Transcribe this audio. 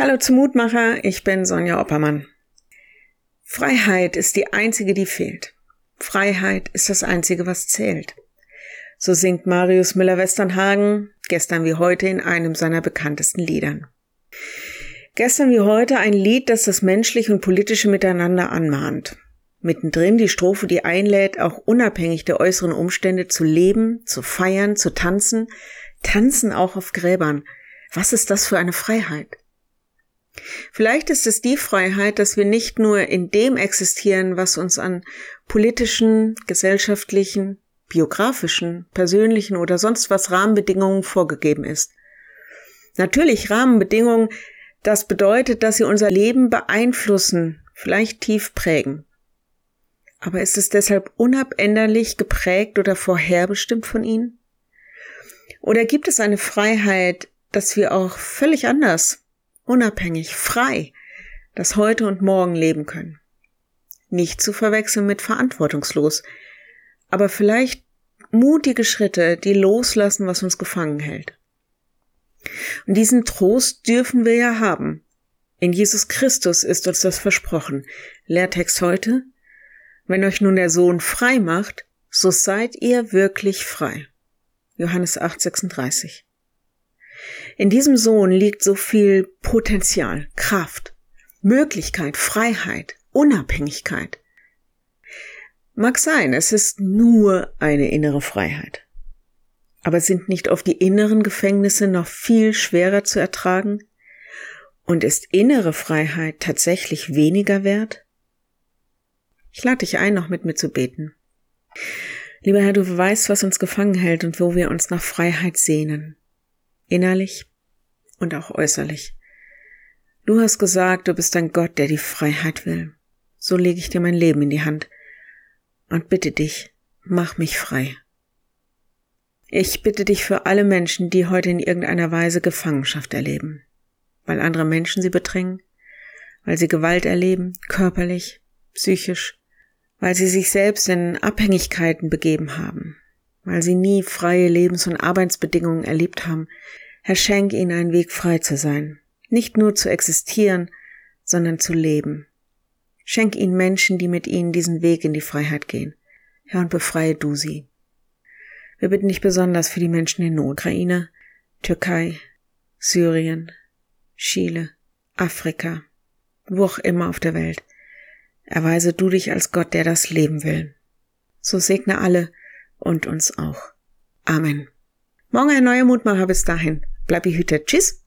Hallo zum Mutmacher, ich bin Sonja Oppermann. Freiheit ist die einzige, die fehlt. Freiheit ist das einzige, was zählt. So singt Marius Müller-Westernhagen gestern wie heute in einem seiner bekanntesten Liedern. Gestern wie heute ein Lied, das das menschliche und politische Miteinander anmahnt. Mittendrin die Strophe, die einlädt, auch unabhängig der äußeren Umstände zu leben, zu feiern, zu tanzen, tanzen auch auf Gräbern. Was ist das für eine Freiheit? Vielleicht ist es die Freiheit, dass wir nicht nur in dem existieren, was uns an politischen, gesellschaftlichen, biografischen, persönlichen oder sonst was Rahmenbedingungen vorgegeben ist. Natürlich Rahmenbedingungen, das bedeutet, dass sie unser Leben beeinflussen, vielleicht tief prägen. Aber ist es deshalb unabänderlich geprägt oder vorherbestimmt von ihnen? Oder gibt es eine Freiheit, dass wir auch völlig anders unabhängig, frei, das heute und morgen leben können. Nicht zu verwechseln mit verantwortungslos, aber vielleicht mutige Schritte, die loslassen, was uns gefangen hält. Und diesen Trost dürfen wir ja haben. In Jesus Christus ist uns das versprochen. Lehrtext heute. Wenn euch nun der Sohn frei macht, so seid ihr wirklich frei. Johannes 8, 36. In diesem Sohn liegt so viel Potenzial, Kraft, Möglichkeit, Freiheit, Unabhängigkeit. Mag sein, es ist nur eine innere Freiheit. Aber sind nicht oft die inneren Gefängnisse noch viel schwerer zu ertragen? Und ist innere Freiheit tatsächlich weniger wert? Ich lade dich ein, noch mit mir zu beten. Lieber Herr, du weißt, was uns gefangen hält und wo wir uns nach Freiheit sehnen innerlich und auch äußerlich. Du hast gesagt, du bist ein Gott, der die Freiheit will. So lege ich dir mein Leben in die Hand und bitte dich, mach mich frei. Ich bitte dich für alle Menschen, die heute in irgendeiner Weise Gefangenschaft erleben, weil andere Menschen sie bedrängen, weil sie Gewalt erleben, körperlich, psychisch, weil sie sich selbst in Abhängigkeiten begeben haben, weil sie nie freie Lebens- und Arbeitsbedingungen erlebt haben. Herr, schenk ihnen einen Weg frei zu sein, nicht nur zu existieren, sondern zu leben. Schenk ihnen Menschen, die mit ihnen diesen Weg in die Freiheit gehen. Herr, und befreie du sie. Wir bitten dich besonders für die Menschen in Not. Ukraine, Türkei, Syrien, Chile, Afrika, wo auch immer auf der Welt. Erweise du dich als Gott, der das Leben will. So segne alle, und uns auch. Amen. Morgen ein neuer Mutmacher. Bis dahin. Bleib behütet. Tschüss.